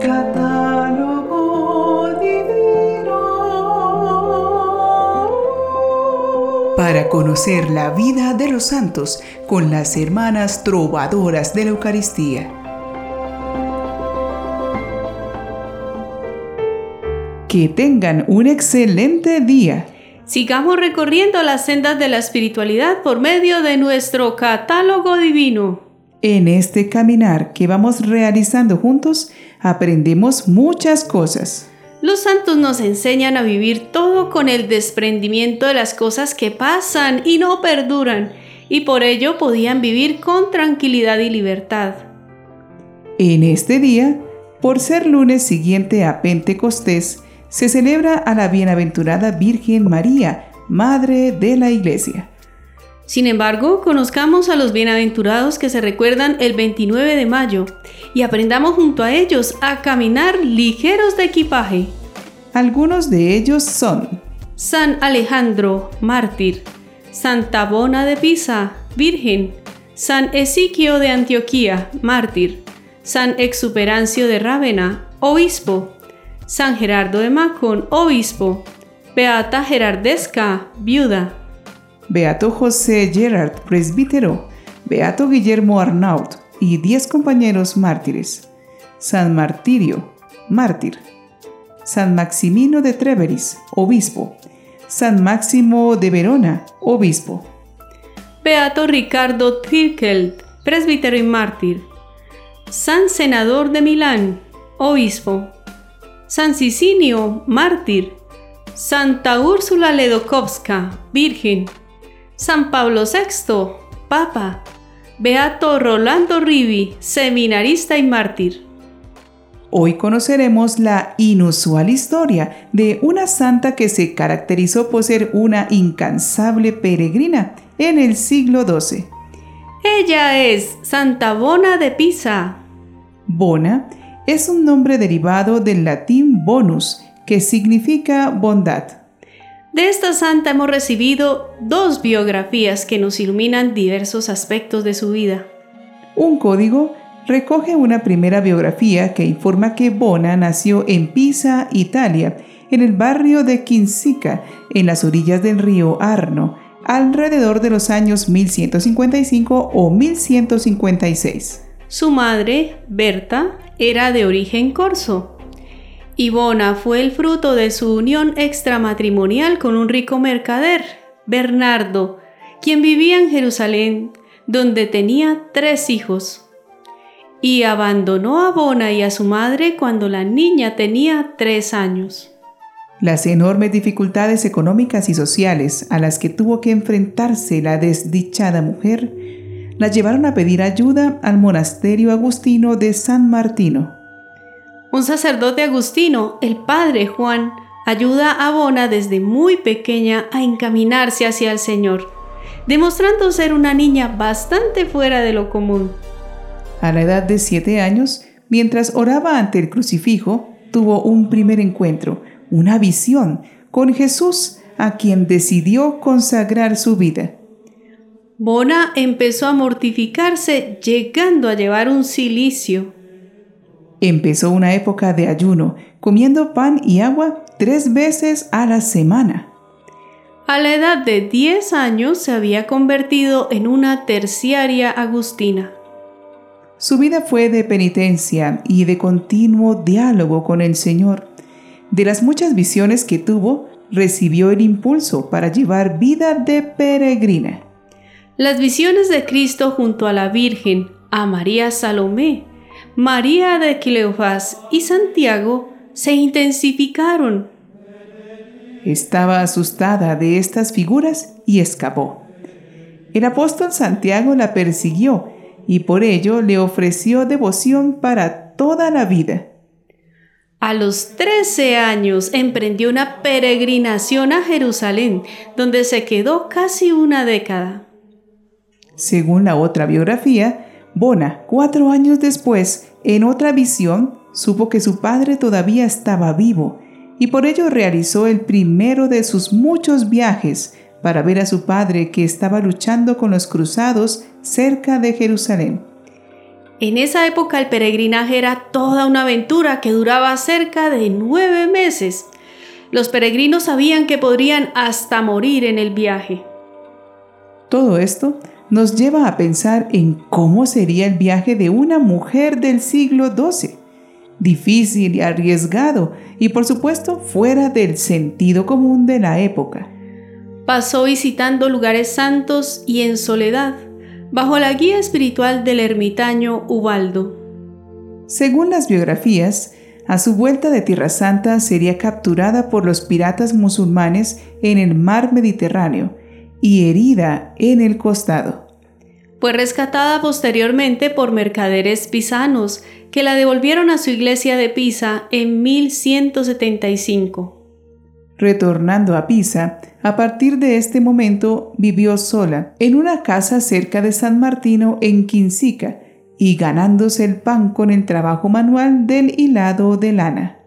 Catálogo divino. Para conocer la vida de los santos con las hermanas trovadoras de la Eucaristía. Que tengan un excelente día. Sigamos recorriendo las sendas de la espiritualidad por medio de nuestro catálogo divino. En este caminar que vamos realizando juntos, aprendemos muchas cosas. Los santos nos enseñan a vivir todo con el desprendimiento de las cosas que pasan y no perduran, y por ello podían vivir con tranquilidad y libertad. En este día, por ser lunes siguiente a Pentecostés, se celebra a la bienaventurada Virgen María, Madre de la Iglesia. Sin embargo, conozcamos a los bienaventurados que se recuerdan el 29 de mayo y aprendamos junto a ellos a caminar ligeros de equipaje. Algunos de ellos son San Alejandro, mártir, Santa Bona de Pisa, virgen, San Esiquio de Antioquía, mártir, San Exuperancio de Rávena, obispo, San Gerardo de Macón, obispo, Beata Gerardesca, viuda, Beato José Gerard, presbítero, Beato Guillermo Arnaut y diez compañeros mártires, San Martirio, mártir, San Maximino de Treveris, obispo, San Máximo de Verona, obispo, Beato Ricardo Tirkel, presbítero y mártir, San Senador de Milán, obispo, San Sicinio, mártir, Santa Úrsula Ledokowska, virgen, San Pablo VI, papa, Beato Rolando Rivi, seminarista y mártir. Hoy conoceremos la inusual historia de una santa que se caracterizó por ser una incansable peregrina en el siglo XII. Ella es Santa Bona de Pisa. Bona es un nombre derivado del latín bonus, que significa bondad. De esta santa hemos recibido dos biografías que nos iluminan diversos aspectos de su vida. Un código recoge una primera biografía que informa que Bona nació en Pisa, Italia, en el barrio de Quinsica, en las orillas del río Arno, alrededor de los años 1155 o 1156. Su madre, Berta, era de origen corso. Bona fue el fruto de su unión extramatrimonial con un rico mercader, Bernardo, quien vivía en Jerusalén, donde tenía tres hijos. Y abandonó a Bona y a su madre cuando la niña tenía tres años. Las enormes dificultades económicas y sociales a las que tuvo que enfrentarse la desdichada mujer la llevaron a pedir ayuda al monasterio agustino de San Martino. Un sacerdote agustino, el padre Juan, ayuda a Bona desde muy pequeña a encaminarse hacia el Señor, demostrando ser una niña bastante fuera de lo común. A la edad de siete años, mientras oraba ante el crucifijo, tuvo un primer encuentro, una visión con Jesús, a quien decidió consagrar su vida. Bona empezó a mortificarse llegando a llevar un cilicio. Empezó una época de ayuno, comiendo pan y agua tres veces a la semana. A la edad de 10 años se había convertido en una terciaria agustina. Su vida fue de penitencia y de continuo diálogo con el Señor. De las muchas visiones que tuvo, recibió el impulso para llevar vida de peregrina. Las visiones de Cristo junto a la Virgen, a María Salomé, María de Cleofás y Santiago se intensificaron. Estaba asustada de estas figuras y escapó. El apóstol Santiago la persiguió y por ello le ofreció devoción para toda la vida. A los 13 años emprendió una peregrinación a Jerusalén, donde se quedó casi una década. Según la otra biografía, Bona, cuatro años después, en otra visión, supo que su padre todavía estaba vivo y por ello realizó el primero de sus muchos viajes para ver a su padre que estaba luchando con los cruzados cerca de Jerusalén. En esa época el peregrinaje era toda una aventura que duraba cerca de nueve meses. Los peregrinos sabían que podrían hasta morir en el viaje. Todo esto nos lleva a pensar en cómo sería el viaje de una mujer del siglo XII. Difícil y arriesgado y por supuesto fuera del sentido común de la época. Pasó visitando lugares santos y en soledad bajo la guía espiritual del ermitaño Ubaldo. Según las biografías, a su vuelta de Tierra Santa sería capturada por los piratas musulmanes en el mar Mediterráneo y herida en el costado. Fue rescatada posteriormente por mercaderes pisanos que la devolvieron a su iglesia de Pisa en 1175. Retornando a Pisa, a partir de este momento vivió sola en una casa cerca de San Martino en Quinsica y ganándose el pan con el trabajo manual del hilado de lana.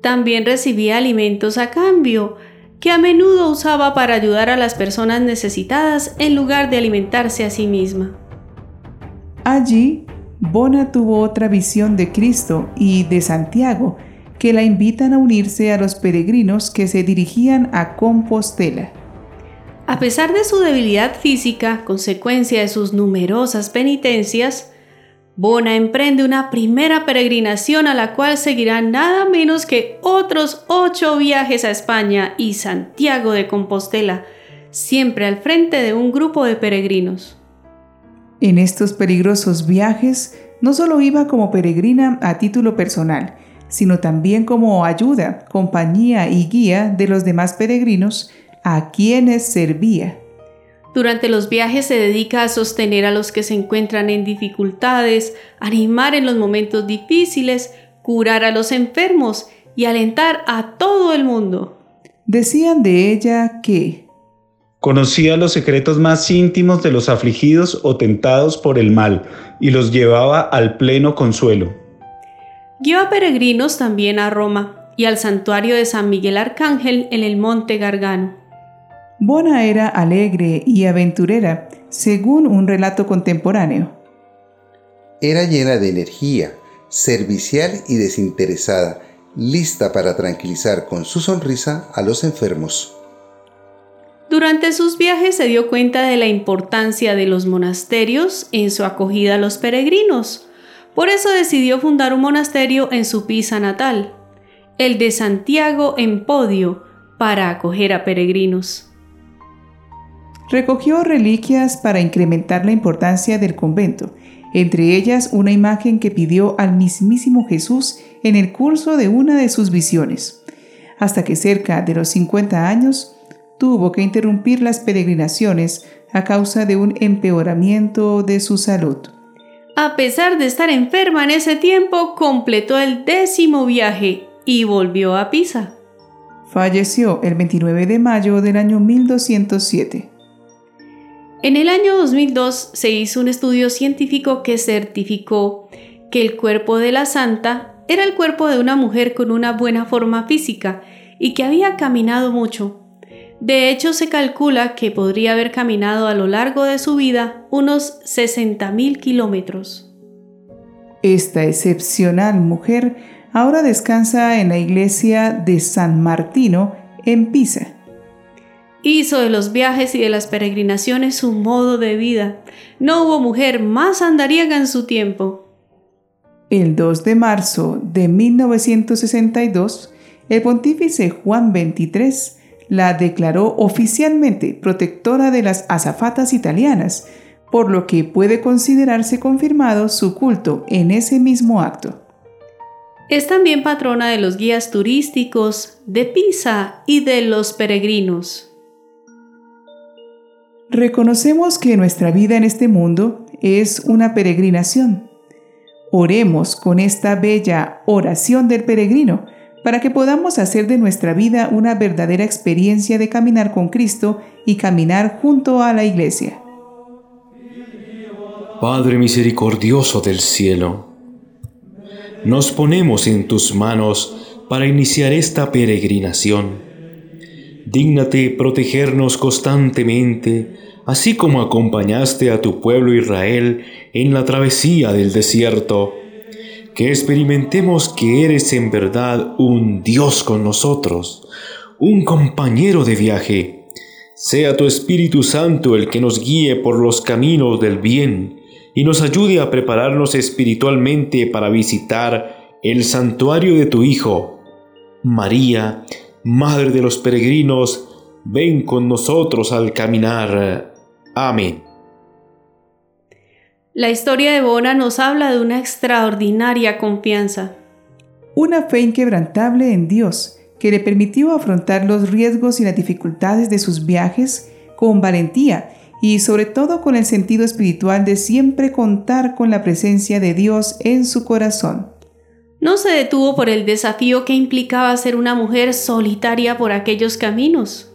También recibía alimentos a cambio, que a menudo usaba para ayudar a las personas necesitadas en lugar de alimentarse a sí misma. Allí, Bona tuvo otra visión de Cristo y de Santiago, que la invitan a unirse a los peregrinos que se dirigían a Compostela. A pesar de su debilidad física, consecuencia de sus numerosas penitencias, Bona emprende una primera peregrinación a la cual seguirán nada menos que otros ocho viajes a España y Santiago de Compostela, siempre al frente de un grupo de peregrinos. En estos peligrosos viajes, no solo iba como peregrina a título personal, sino también como ayuda, compañía y guía de los demás peregrinos a quienes servía. Durante los viajes se dedica a sostener a los que se encuentran en dificultades, animar en los momentos difíciles, curar a los enfermos y alentar a todo el mundo. Decían de ella que conocía los secretos más íntimos de los afligidos o tentados por el mal y los llevaba al pleno consuelo. Guió a peregrinos también a Roma y al santuario de San Miguel Arcángel en el monte Gargano. Bona era alegre y aventurera, según un relato contemporáneo. Era llena de energía, servicial y desinteresada, lista para tranquilizar con su sonrisa a los enfermos. Durante sus viajes se dio cuenta de la importancia de los monasterios en su acogida a los peregrinos por eso decidió fundar un monasterio en su Pisa natal, el de Santiago en Podio, para acoger a peregrinos. Recogió reliquias para incrementar la importancia del convento, entre ellas una imagen que pidió al mismísimo Jesús en el curso de una de sus visiones, hasta que cerca de los 50 años tuvo que interrumpir las peregrinaciones a causa de un empeoramiento de su salud. A pesar de estar enferma en ese tiempo, completó el décimo viaje y volvió a Pisa. Falleció el 29 de mayo del año 1207. En el año 2002 se hizo un estudio científico que certificó que el cuerpo de la santa era el cuerpo de una mujer con una buena forma física y que había caminado mucho, de hecho, se calcula que podría haber caminado a lo largo de su vida unos 60.000 kilómetros. Esta excepcional mujer ahora descansa en la iglesia de San Martino en Pisa. Hizo de los viajes y de las peregrinaciones su modo de vida. No hubo mujer más andariega en su tiempo. El 2 de marzo de 1962, el pontífice Juan XXIII la declaró oficialmente protectora de las azafatas italianas, por lo que puede considerarse confirmado su culto en ese mismo acto. Es también patrona de los guías turísticos, de Pisa y de los peregrinos. Reconocemos que nuestra vida en este mundo es una peregrinación. Oremos con esta bella oración del peregrino para que podamos hacer de nuestra vida una verdadera experiencia de caminar con Cristo y caminar junto a la Iglesia. Padre misericordioso del cielo, nos ponemos en tus manos para iniciar esta peregrinación. Dígnate protegernos constantemente, así como acompañaste a tu pueblo Israel en la travesía del desierto. Que experimentemos que eres en verdad un Dios con nosotros, un compañero de viaje. Sea tu Espíritu Santo el que nos guíe por los caminos del bien y nos ayude a prepararnos espiritualmente para visitar el santuario de tu Hijo. María, Madre de los peregrinos, ven con nosotros al caminar. Amén. La historia de Bona nos habla de una extraordinaria confianza. Una fe inquebrantable en Dios que le permitió afrontar los riesgos y las dificultades de sus viajes con valentía y sobre todo con el sentido espiritual de siempre contar con la presencia de Dios en su corazón. No se detuvo por el desafío que implicaba ser una mujer solitaria por aquellos caminos.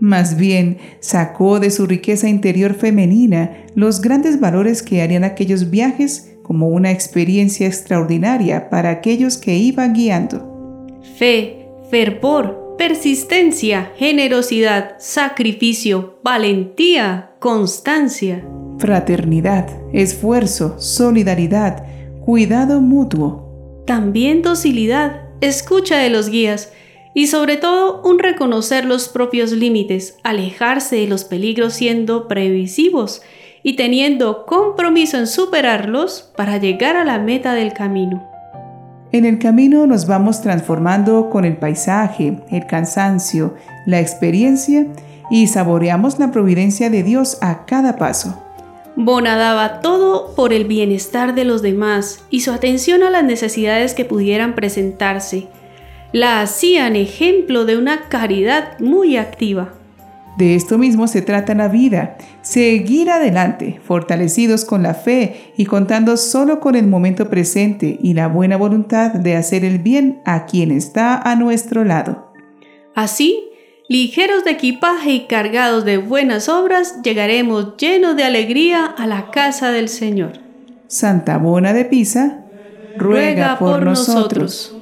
Más bien, sacó de su riqueza interior femenina los grandes valores que harían aquellos viajes como una experiencia extraordinaria para aquellos que iban guiando. Fe, fervor, persistencia, generosidad, sacrificio, valentía, constancia. Fraternidad, esfuerzo, solidaridad, cuidado mutuo, también docilidad, escucha de los guías y sobre todo un reconocer los propios límites, alejarse de los peligros siendo previsivos y teniendo compromiso en superarlos para llegar a la meta del camino. En el camino nos vamos transformando con el paisaje, el cansancio, la experiencia y saboreamos la providencia de Dios a cada paso. Bona daba todo por el bienestar de los demás y su atención a las necesidades que pudieran presentarse. La hacían ejemplo de una caridad muy activa. De esto mismo se trata la vida, seguir adelante, fortalecidos con la fe y contando solo con el momento presente y la buena voluntad de hacer el bien a quien está a nuestro lado. Así, ligeros de equipaje y cargados de buenas obras, llegaremos llenos de alegría a la casa del Señor. Santa Bona de Pisa, ruega, por, nosotros.